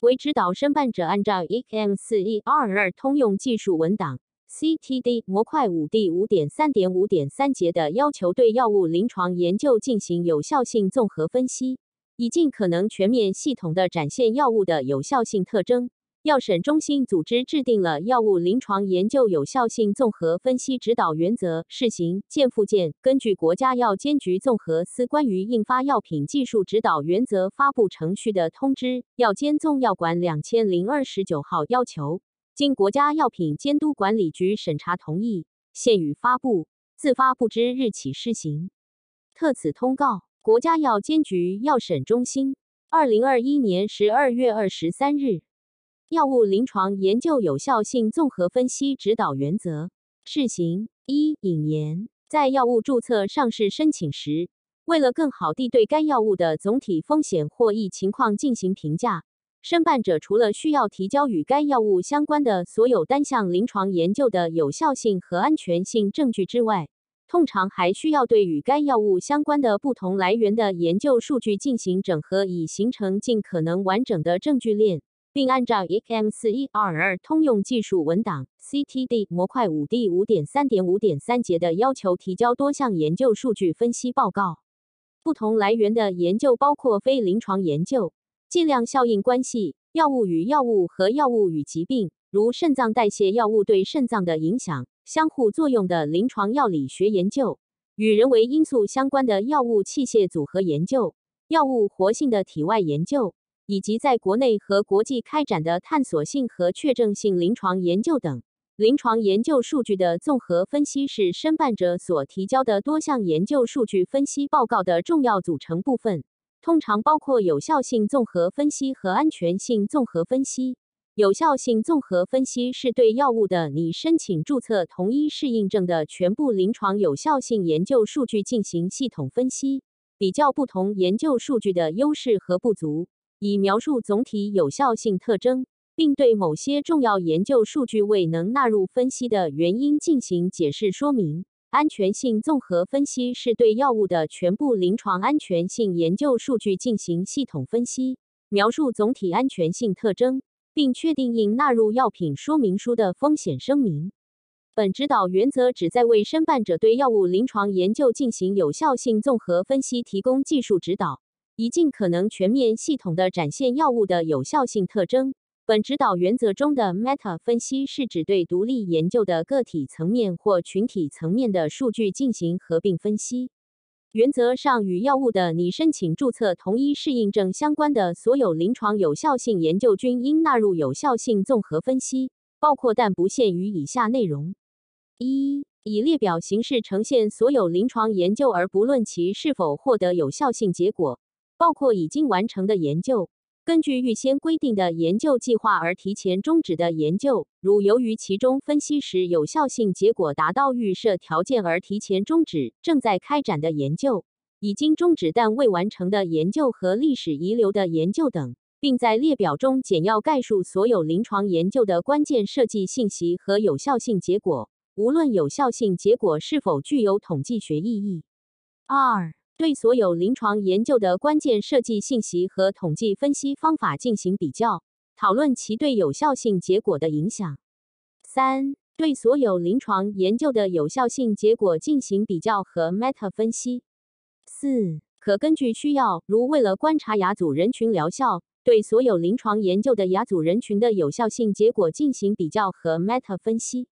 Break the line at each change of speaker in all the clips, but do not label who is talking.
为指导申办者按照 ecm 四 e 二二通用技术文档 CTD 模块五 D 五点三点五点三节的要求，对药物临床研究进行有效性综合分析，以尽可能全面系统的展现药物的有效性特征。药审中心组织制定了药物临床研究有效性综合分析指导原则试行见附件。根据国家药监局综合司关于印发药品技术指导原则发布程序的通知（药监综药管两千零二十九号）要求，经国家药品监督管理局审查同意，现予发布，自发布之日起施行。特此通告：国家药监局药审中心，二零二一年十二月二十三日。药物临床研究有效性综合分析指导原则。试行。一引言，在药物注册上市申请时，为了更好地对该药物的总体风险或益情况进行评价，申办者除了需要提交与该药物相关的所有单项临床研究的有效性和安全性证据之外，通常还需要对与该药物相关的不同来源的研究数据进行整合，以形成尽可能完整的证据链。并按照 EKM 四一二二通用技术文档 CTD 模块五 D 五点三点五点三节的要求提交多项研究数据分析报告。不同来源的研究包括非临床研究、剂量效应关系、药物与药物和药物与疾病，如肾脏代谢药物对肾脏的影响、相互作用的临床药理学研究、与人为因素相关的药物器械组合研究、药物活性的体外研究。以及在国内和国际开展的探索性和确证性临床研究等，临床研究数据的综合分析是申办者所提交的多项研究数据分析报告的重要组成部分，通常包括有效性综合分析和安全性综合分析。有效性综合分析是对药物的拟申请注册同一适应症的全部临床有效性研究数据进行系统分析，比较不同研究数据的优势和不足。以描述总体有效性特征，并对某些重要研究数据未能纳入分析的原因进行解释说明。安全性综合分析是对药物的全部临床安全性研究数据进行系统分析，描述总体安全性特征，并确定应纳入药品说明书的风险声明。本指导原则旨在为申办者对药物临床研究进行有效性综合分析提供技术指导。以尽可能全面、系统地展现药物的有效性特征。本指导原则中的 meta 分析是指对独立研究的个体层面或群体层面的数据进行合并分析。原则上，与药物的拟申请注册同一适应症相关的所有临床有效性研究均应纳入有效性综合分析，包括但不限于以下内容：一、以列表形式呈现所有临床研究，而不论其是否获得有效性结果。包括已经完成的研究，根据预先规定的研究计划而提前终止的研究，如由于其中分析时有效性结果达到预设条件而提前终止正在开展的研究，已经终止但未完成的研究和历史遗留的研究等，并在列表中简要概述所有临床研究的关键设计信息和有效性结果，无论有效性结果是否具有统计学意义。二。对所有临床研究的关键设计信息和统计分析方法进行比较，讨论其对有效性结果的影响。三、对所有临床研究的有效性结果进行比较和 meta 分析。四、可根据需要，如为了观察亚组人群疗效，对所有临床研究的亚组人群的有效性结果进行比较和 meta 分析。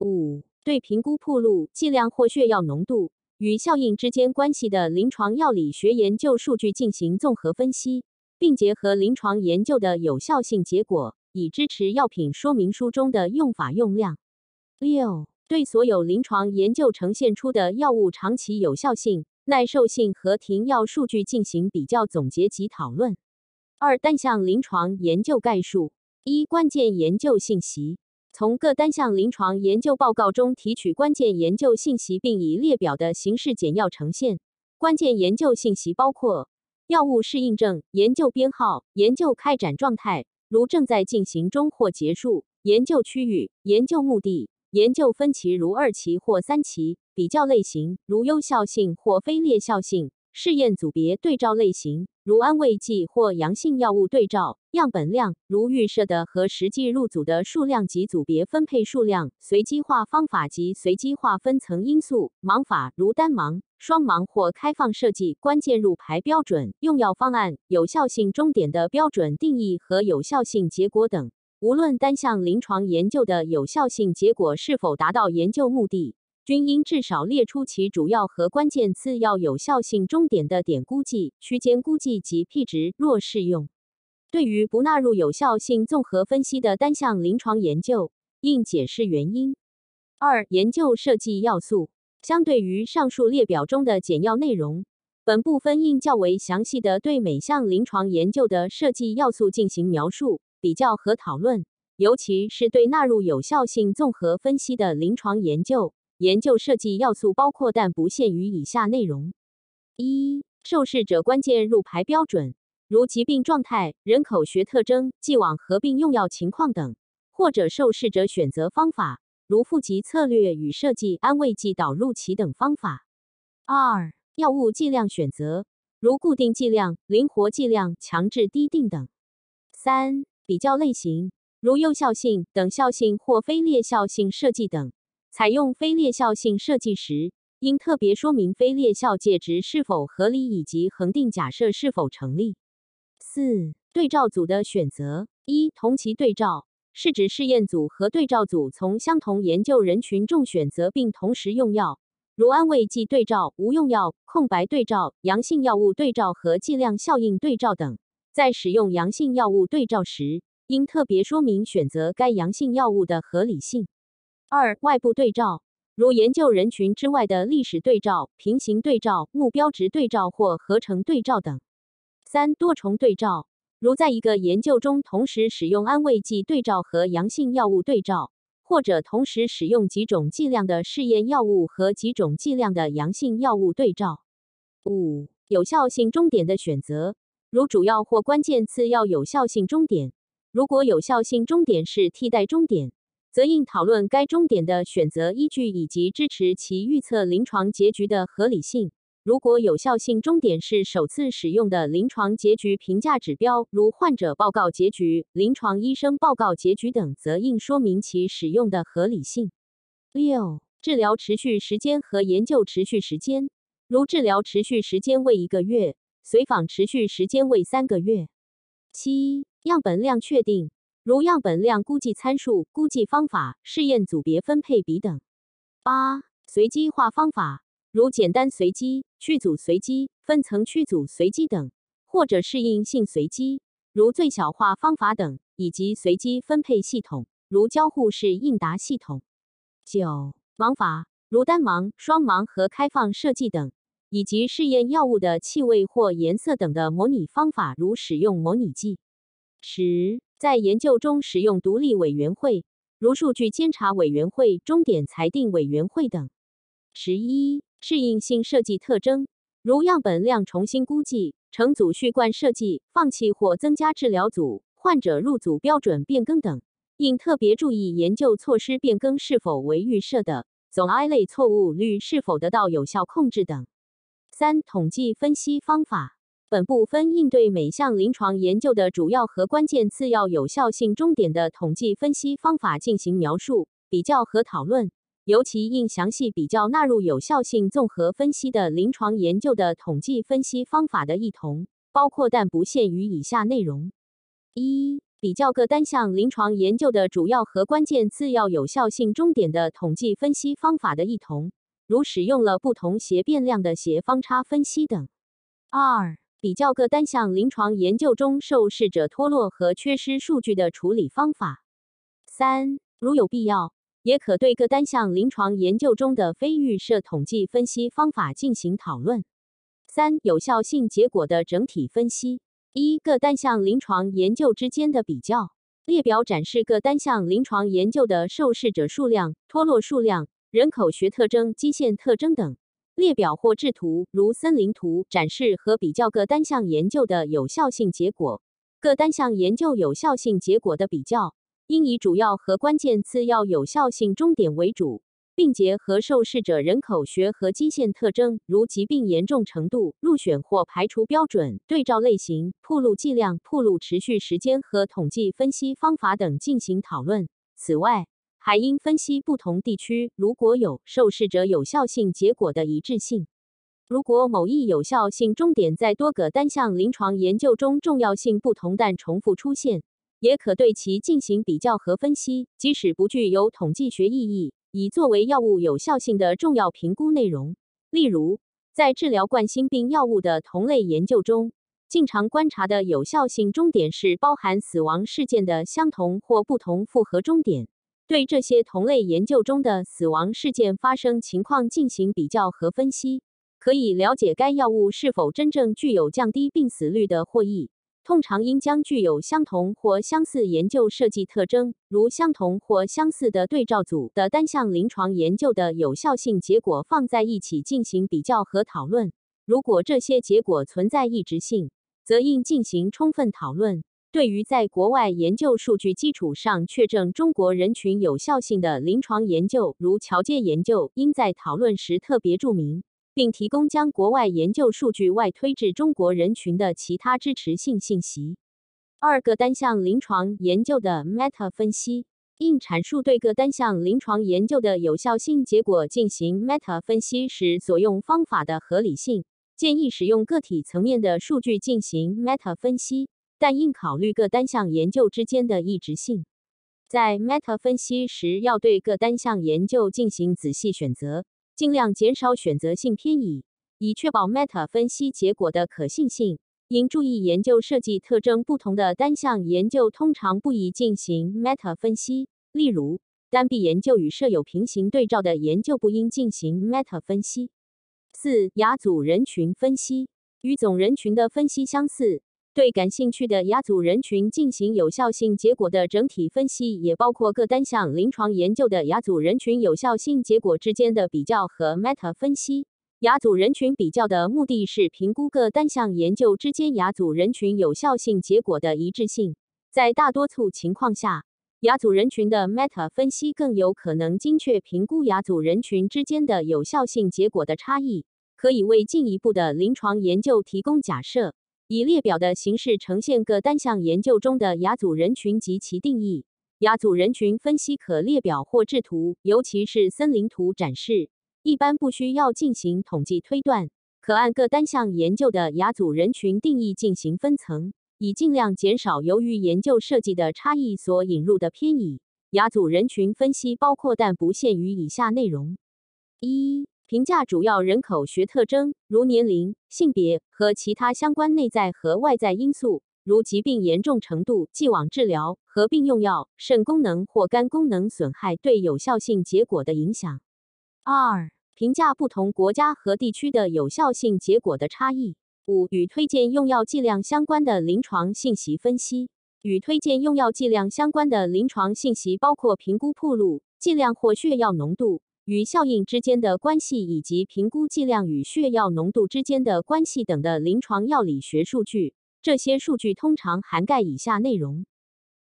五、对评估铺路剂量或血药浓度。与效应之间关系的临床药理学研究数据进行综合分析，并结合临床研究的有效性结果，以支持药品说明书中的用法用量。六、对所有临床研究呈现出的药物长期有效性、耐受性和停药数据进行比较总结及讨论。二、单项临床研究概述。一、关键研究信息。从各单项临床研究报告中提取关键研究信息，并以列表的形式简要呈现。关键研究信息包括药物适应症研究编号、研究开展状态（如正在进行中或结束）、研究区域、研究目的、研究分歧（如二期或三期）、比较类型（如有效性或非劣效性）、试验组别对照类型（如安慰剂或阳性药物对照，样本量如预设的和实际入组的数量及组别分配数量，随机化方法及随机化分层因素，盲法如单盲、双盲或开放设计，关键入排标准、用药方案、有效性终点的标准定义和有效性结果等。无论单项临床研究的有效性结果是否达到研究目的。均应至少列出其主要和关键次要有效性终点的点估计、区间估计及 p 值，若适用。对于不纳入有效性综合分析的单项临床研究，应解释原因。二、研究设计要素。相对于上述列表中的简要内容，本部分应较为详细的对每项临床研究的设计要素进行描述、比较和讨论，尤其是对纳入有效性综合分析的临床研究。研究设计要素包括但不限于以下内容：一、受试者关键入排标准，如疾病状态、人口学特征、既往合并用药情况等；或者受试者选择方法，如负极策略与设计安慰剂导入期等方法。二、药物剂量选择，如固定剂量、灵活剂量、强制滴定等。三、比较类型，如有效性、等效性或非劣效性设计等。采用非劣效性设计时，应特别说明非劣效界值是否合理以及恒定假设是否成立。四、对照组的选择：一、同期对照是指试验组和对照组从相同研究人群中选择并同时用药，如安慰剂对照、无用药、空白对照、阳性药物对照和剂量效应对照等。在使用阳性药物对照时，应特别说明选择该阳性药物的合理性。二、外部对照，如研究人群之外的历史对照、平行对照、目标值对照或合成对照等。三、多重对照，如在一个研究中同时使用安慰剂对照和阳性药物对照，或者同时使用几种剂量的试验药物和几种剂量的阳性药物对照。五、有效性终点的选择，如主要或关键次要有效性终点，如果有效性终点是替代终点。则应讨论该终点的选择依据以及支持其预测临床结局的合理性。如果有效性终点是首次使用的临床结局评价指标，如患者报告结局、临床医生报告结局等，则应说明其使用的合理性。六、治疗持续时间和研究持续时间，如治疗持续时间为一个月，随访持续时间为三个月。七、样本量确定。如样本量估计参数、估计方法、试验组别分配比等。八、随机化方法，如简单随机、区组随机、分层区组随机等，或者适应性随机，如最小化方法等，以及随机分配系统，如交互式应答系统。九、盲法，如单盲、双盲和开放设计等，以及试验药物的气味或颜色等的模拟方法，如使用模拟剂。十。在研究中使用独立委员会，如数据监察委员会、终点裁定委员会等。十一、适应性设计特征，如样本量重新估计、成组序贯设计、放弃或增加治疗组、患者入组标准变更等，应特别注意研究措施变更是否为预设的，总 I 类错误率是否得到有效控制等。三、统计分析方法。本部分应对每项临床研究的主要和关键次要有效性终点的统计分析方法进行描述、比较和讨论，尤其应详细比较纳入有效性综合分析的临床研究的统计分析方法的异同，包括但不限于以下内容：一、比较各单项临床研究的主要和关键次要有效性终点的统计分析方法的异同，如使用了不同斜变量的斜方差分析等；二、比较各单项临床研究中受试者脱落和缺失数据的处理方法。三、如有必要，也可对各单项临床研究中的非预设统计分析方法进行讨论。三、有效性结果的整体分析。一、各单项临床研究之间的比较。列表展示各单项临床研究的受试者数量、脱落数量、人口学特征、基线特征等。列表或制图，如森林图，展示和比较各单项研究的有效性结果。各单项研究有效性结果的比较，应以主要和关键次要有效性终点为主，并结合受试者人口学和基线特征，如疾病严重程度、入选或排除标准、对照类型、铺路剂量、铺路持续时间和统计分析方法等进行讨论。此外，还应分析不同地区如果有受试者有效性结果的一致性。如果某一有效性终点在多个单项临床研究中重要性不同但重复出现，也可对其进行比较和分析，即使不具有统计学意义。以作为药物有效性的重要评估内容。例如，在治疗冠心病药物的同类研究中，经常观察的有效性终点是包含死亡事件的相同或不同复合终点。对这些同类研究中的死亡事件发生情况进行比较和分析，可以了解该药物是否真正具有降低病死率的获益。通常应将具有相同或相似研究设计特征，如相同或相似的对照组的单项临床研究的有效性结果放在一起进行比较和讨论。如果这些结果存在异质性，则应进行充分讨论。对于在国外研究数据基础上确证中国人群有效性的临床研究，如桥接研究，应在讨论时特别注明。并提供将国外研究数据外推至中国人群的其他支持性信息。二个单项临床研究的 meta 分析，应阐述对各单项临床研究的有效性结果进行 meta 分析时所用方法的合理性。建议使用个体层面的数据进行 meta 分析，但应考虑各单项研究之间的异质性。在 meta 分析时，要对各单项研究进行仔细选择。尽量减少选择性偏移，以确保 meta 分析结果的可信性。应注意研究设计特征不同的单项研究通常不宜进行 meta 分析。例如，单臂研究与设有平行对照的研究不应进行 meta 分析。四、亚组人群分析与总人群的分析相似。对感兴趣的亚组人群进行有效性结果的整体分析，也包括各单项临床研究的亚组人群有效性结果之间的比较和 meta 分析。亚组人群比较的目的是评估各单项研究之间亚组人群有效性结果的一致性。在大多数情况下，亚组人群的 meta 分析更有可能精确评估亚组人群之间的有效性结果的差异，可以为进一步的临床研究提供假设。以列表的形式呈现各单项研究中的亚组人群及其定义。亚组人群分析可列表或制图，尤其是森林图展示。一般不需要进行统计推断，可按各单项研究的亚组人群定义进行分层，以尽量减少由于研究设计的差异所引入的偏移。亚组人群分析包括但不限于以下内容：一。评价主要人口学特征，如年龄、性别和其他相关内在和外在因素，如疾病严重程度、既往治疗、合并用药、肾功能或肝功能损害对有效性结果的影响。二、评价不同国家和地区的有效性结果的差异。五、与推荐用药剂量相关的临床信息分析。与推荐用药剂量相关的临床信息包括评估铺路剂量或血药浓度。与效应之间的关系，以及评估剂量与血药浓度之间的关系等的临床药理学数据。这些数据通常涵盖以下内容：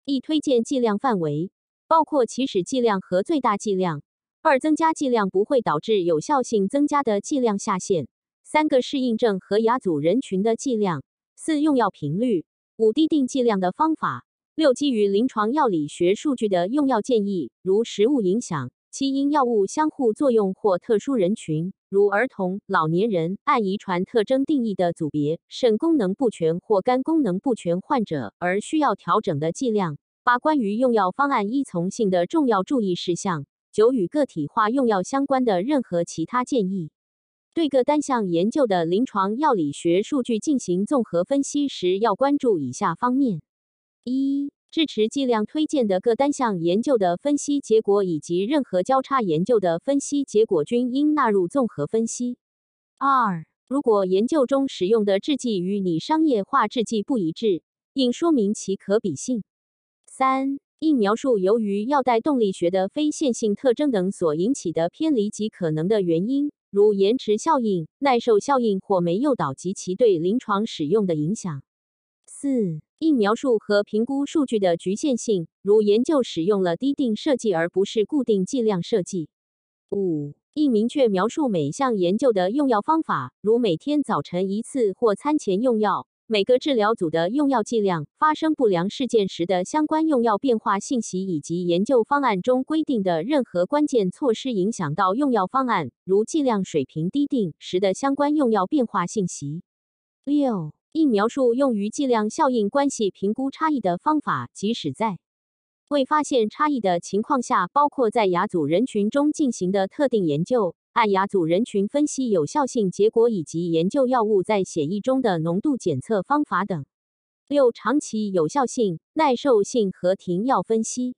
一、推荐剂量范围，包括起始剂量和最大剂量；二、增加剂量不会导致有效性增加的剂量下限；三个适应症和亚组人群的剂量；四、用药频率；五、低定剂量的方法；六、基于临床药理学数据的用药建议，如食物影响。七因药物相互作用或特殊人群，如儿童、老年人，按遗传特征定义的组别，肾功能不全或肝功能不全患者而需要调整的剂量。八关于用药方案依从性的重要注意事项。九与个体化用药相关的任何其他建议。对各单项研究的临床药理学数据进行综合分析时，要关注以下方面：一。支持剂量推荐的各单项研究的分析结果以及任何交叉研究的分析结果均应纳入综合分析。二、如果研究中使用的制剂与拟商业化制剂不一致，应说明其可比性。三、应描述由于药代动力学的非线性特征等所引起的偏离及可能的原因，如延迟效应、耐受效应或酶诱导及其对临床使用的影响。四。应描述和评估数据的局限性，如研究使用了低定设计而不是固定剂量设计。五、应明确描述每项研究的用药方法，如每天早晨一次或餐前用药。每个治疗组的用药剂量、发生不良事件时的相关用药变化信息，以及研究方案中规定的任何关键措施影响到用药方案，如剂量水平低定时的相关用药变化信息。六、应描述用于剂量效应关系评估差异的方法，即使在未发现差异的情况下，包括在亚组人群中进行的特定研究。按亚组人群分析有效性结果以及研究药物在血液中的浓度检测方法等。六、长期有效性、耐受性和停药分析，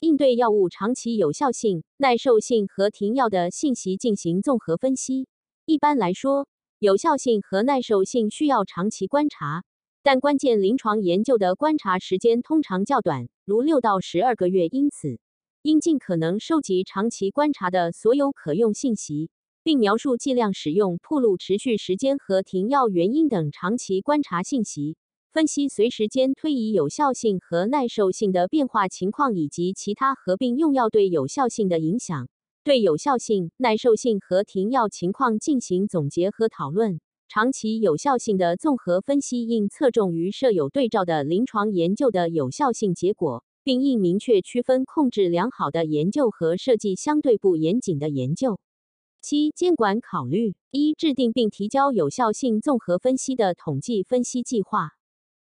应对药物长期有效性、耐受性和停药的信息进行综合分析。一般来说，有效性和耐受性需要长期观察，但关键临床研究的观察时间通常较短，如六到十二个月。因此，应尽可能收集长期观察的所有可用信息，并描述剂量使用、铺路持续时间和停药原因等长期观察信息，分析随时间推移有效性和耐受性的变化情况，以及其他合并用药对有效性的影响。对有效性、耐受性和停药情况进行总结和讨论。长期有效性的综合分析应侧重于设有对照的临床研究的有效性结果。并应明确区分控制良好的研究和设计相对不严谨的研究。七、监管考虑：一、制定并提交有效性综合分析的统计分析计划。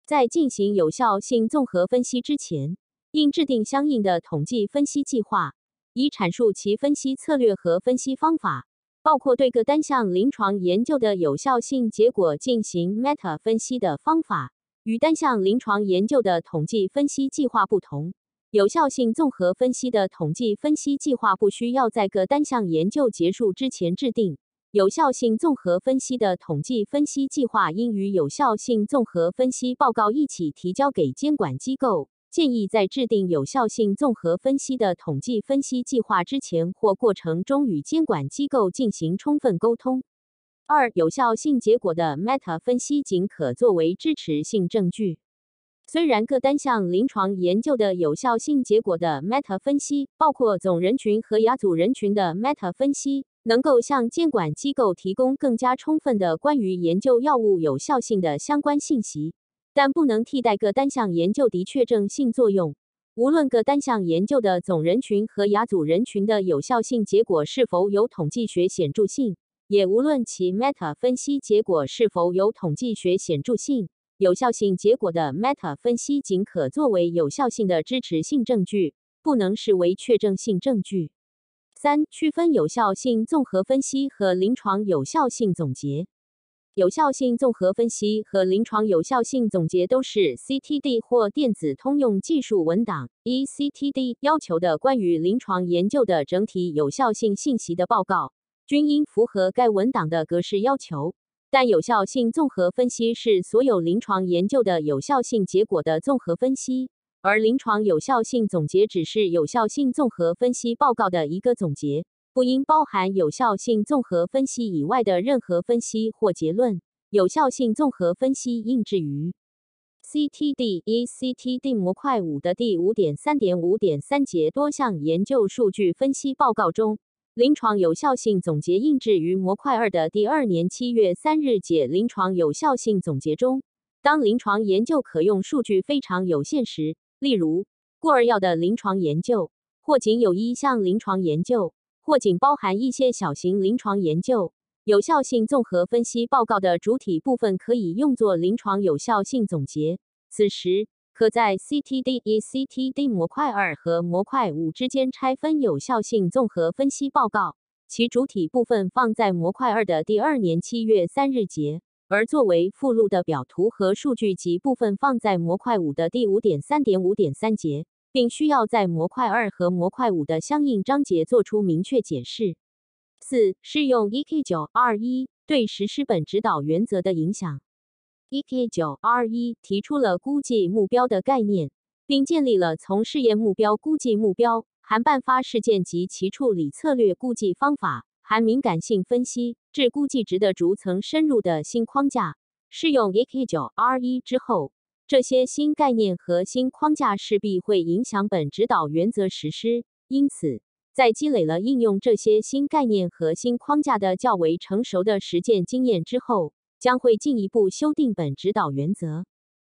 在进行有效性综合分析之前，应制定相应的统计分析计划，以阐述其分析策略和分析方法，包括对各单项临床研究的有效性结果进行 meta 分析的方法。与单项临床研究的统计分析计划不同，有效性综合分析的统计分析计划不需要在各单项研究结束之前制定。有效性综合分析的统计分析计划应与有效性综合分析报告一起提交给监管机构。建议在制定有效性综合分析的统计分析计划之前或过程中与监管机构进行充分沟通。二、有效性结果的 meta 分析仅可作为支持性证据。虽然各单项临床研究的有效性结果的 meta 分析，包括总人群和亚组人群的 meta 分析，能够向监管机构提供更加充分的关于研究药物有效性的相关信息，但不能替代各单项研究的确证性作用。无论各单项研究的总人群和亚组人群的有效性结果是否有统计学显著性。也无论其 meta 分析结果是否有统计学显著性，有效性结果的 meta 分析仅可作为有效性的支持性证据，不能视为确证性证据。三、区分有效性综合分析和临床有效性总结。有效性综合分析和临床有效性总结都是 CTD 或电子通用技术文档 （eCTD） 要求的关于临床研究的整体有效性信息的报告。均应符合该文档的格式要求，但有效性综合分析是所有临床研究的有效性结果的综合分析，而临床有效性总结只是有效性综合分析报告的一个总结，不应包含有效性综合分析以外的任何分析或结论。有效性综合分析应置于 CTD E C T D 模块五的第五点三点五点三节多项研究数据分析报告中。临床有效性总结印制于模块二的第二年七月三日解临床有效性总结中。当临床研究可用数据非常有限时，例如孤儿药的临床研究，或仅有一项临床研究，或仅包含一些小型临床研究，有效性综合分析报告的主体部分可以用作临床有效性总结。此时。可在 CTD 一 CTD 模块二和模块五之间拆分有效性综合分析报告，其主体部分放在模块二的第二年七月三日节，而作为附录的表图和数据集部分放在模块五的第五点三点五点三节，并需要在模块二和模块五的相应章节做出明确解释。四、适用 EK 九 R 一对实施本指导原则的影响。EK 九 R 一提出了估计目标的概念，并建立了从试验目标估计目标、含办发事件及其处理策略估计方法、含敏感性分析至估计值的逐层深入的新框架。适用 EK 九 R 一之后，这些新概念和新框架势必会影响本指导原则实施，因此在积累了应用这些新概念和新框架的较为成熟的实践经验之后，将会进一步修订本指导原则。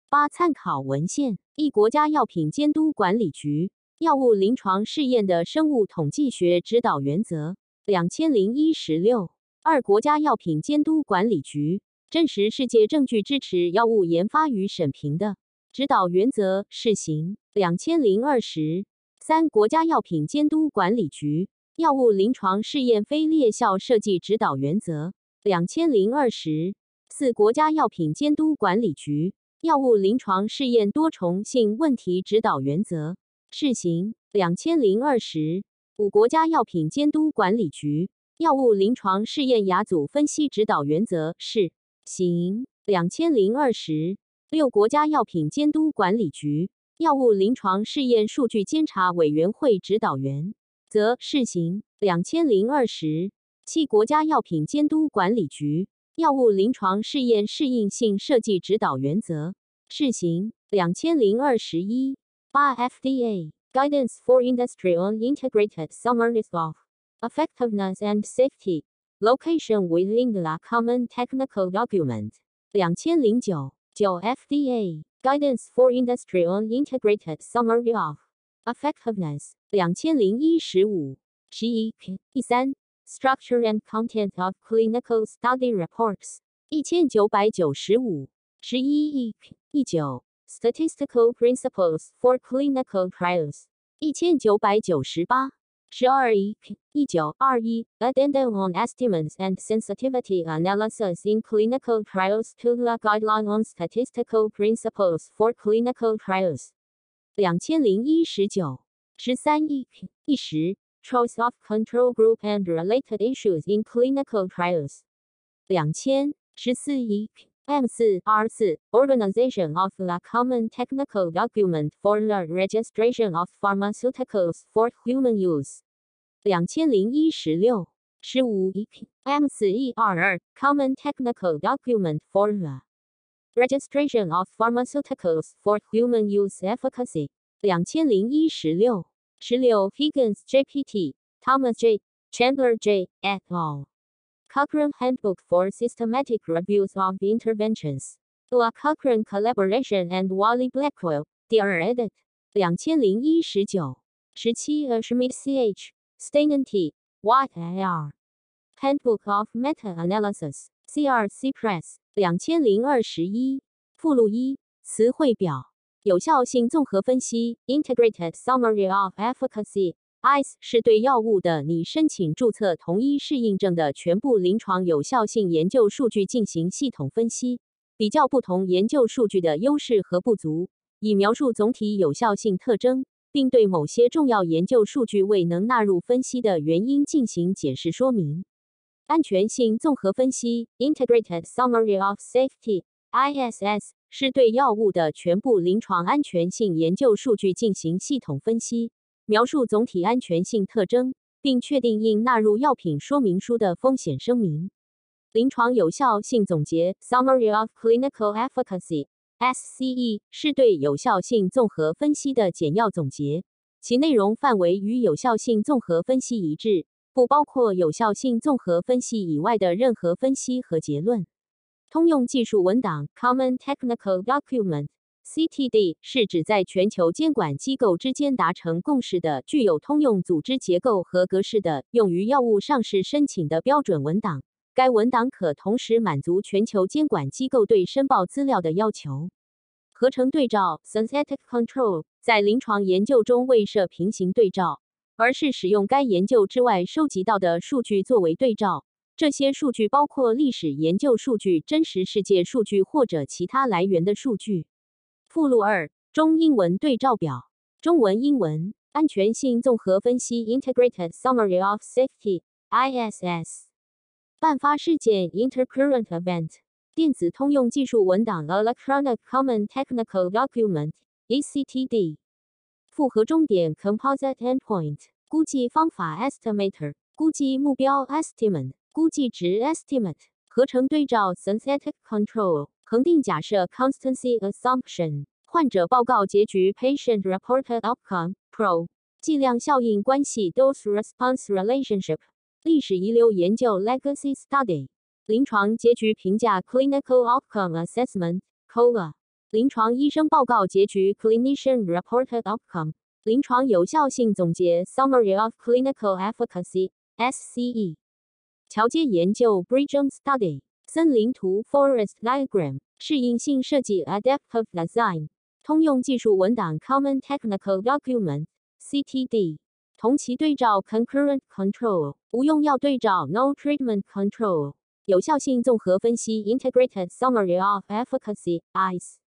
八、参考文献：一、国家药品监督管理局《药物临床试验的生物统计学指导原则》两千零一十六；二、国家药品监督管理局证实世界证据支持药物研发与审评的指导原则试行两千零二十。三、国家药品监督管理局《药物临床试验非劣效设计指导原则》两千零二十四、国家药品监督管理局《药物临床试验多重性问题指导原则》试行两千零二十五、国家药品监督管理局《药物临床试验亚组分析指导原则》试行两千零二十六、国家药品监督管理局。药物临床试验数据监察委员会指导原则试行两千零二十七国家药品监督管理局药物临床试验适应性设计指导原则试行两千零二十一八 FDA Guidance for Industry on Integrated Summaries of Effectiveness and Safety Location within the Common Technical Document. 2009-9 FDA Guidance for Industry on Integrated Summary of Effectiveness. 2001-15 3. Structure and Content of Clinical Study Reports. 1995 11 19 Statistical Principles for Clinical Trials. 1998 Jarik, 1921, Addendum on Estimates and Sensitivity Analysis in Clinical Trials to the Guideline on Statistical Principles for Clinical Trials. 2001-19 13 10 Choice of Control Group and Related Issues in Clinical Trials. 2000 14 M4R4 Organization of the common technical document for the registration of pharmaceuticals for human use. 2001-16 15 M4E22 Common technical document for the registration of pharmaceuticals for human use efficacy. 2001-16 Higgins, JPT, Thomas J. Chandler J. et al. Cochrane Handbook for Systematic Reviews of Interventions The Cochrane Collaboration and Wally Blackwell 第二 edit 两千零一十九十七 Schmidt CH Stenen T. Y. L. Handbook of Meta-Analysis. CRC Press. 两千零二十一。附录一。词汇表。有效性综合分析 （Integrated Summary of Efficacy）。 ICE 是对药物的拟申请注册同一适应症的全部临床有效性研究数据进行系统分析，比较不同研究数据的优势和不足，以描述总体有效性特征。并对某些重要研究数据未能纳入分析的原因进行解释说明。安全性综合分析 （Integrated Summary of Safety，ISS） 是对药物的全部临床安全性研究数据进行系统分析，描述总体安全性特征，并确定应纳入药品说明书的风险声明。临床有效性总结 （Summary of Clinical Efficacy）。SCE 是对有效性综合分析的简要总结，其内容范围与有效性综合分析一致，不包括有效性综合分析以外的任何分析和结论。通用技术文档 （Common Technical Document） CTD 是指在全球监管机构之间达成共识的、具有通用组织结构和格式的、用于药物上市申请的标准文档。该文档可同时满足全球监管机构对申报资料的要求。合成对照 （Synthetic Control） 在临床研究中未设平行对照，而是使用该研究之外收集到的数据作为对照。这些数据包括历史研究数据、真实世界数据或者其他来源的数据。附录二：中英文对照表。中文、英文。安全性综合分析 （Integrated Summary of Safety，ISS）。颁发事件 Intercurrent Event 电子通用技术文档 Electronic Common Technical Document（ECTD） 复合终点 Composite Endpoint 估计方法 Estimator 估计目标 Estimate 估计值 Estimate 合成对照 Synthetic Control 恒定假设 Constancy Assumption 患者报告结局 Patient Reported Outcome Pro 计量效应关系 （Dose-Response Relationship）、历史遗留研究 （Legacy Study）、临床结局评价 （Clinical Outcome Assessment, COA）、临床医生报告结局 （Clinician Reported Outcome）、临床有效性总结 （Summary of Clinical Efficacy, SCE）、桥接研究 （Bridging Study）、森林图 （Forest Diagram）、适应性设计 （Adaptive Design）、通用技术文档 （Common Technical Document, CTD）、同期对照 （Concurrent Control）、无用药对照 （No Treatment Control）、有效性综合分析 （Integrated Summary of Efficacy, ICE）。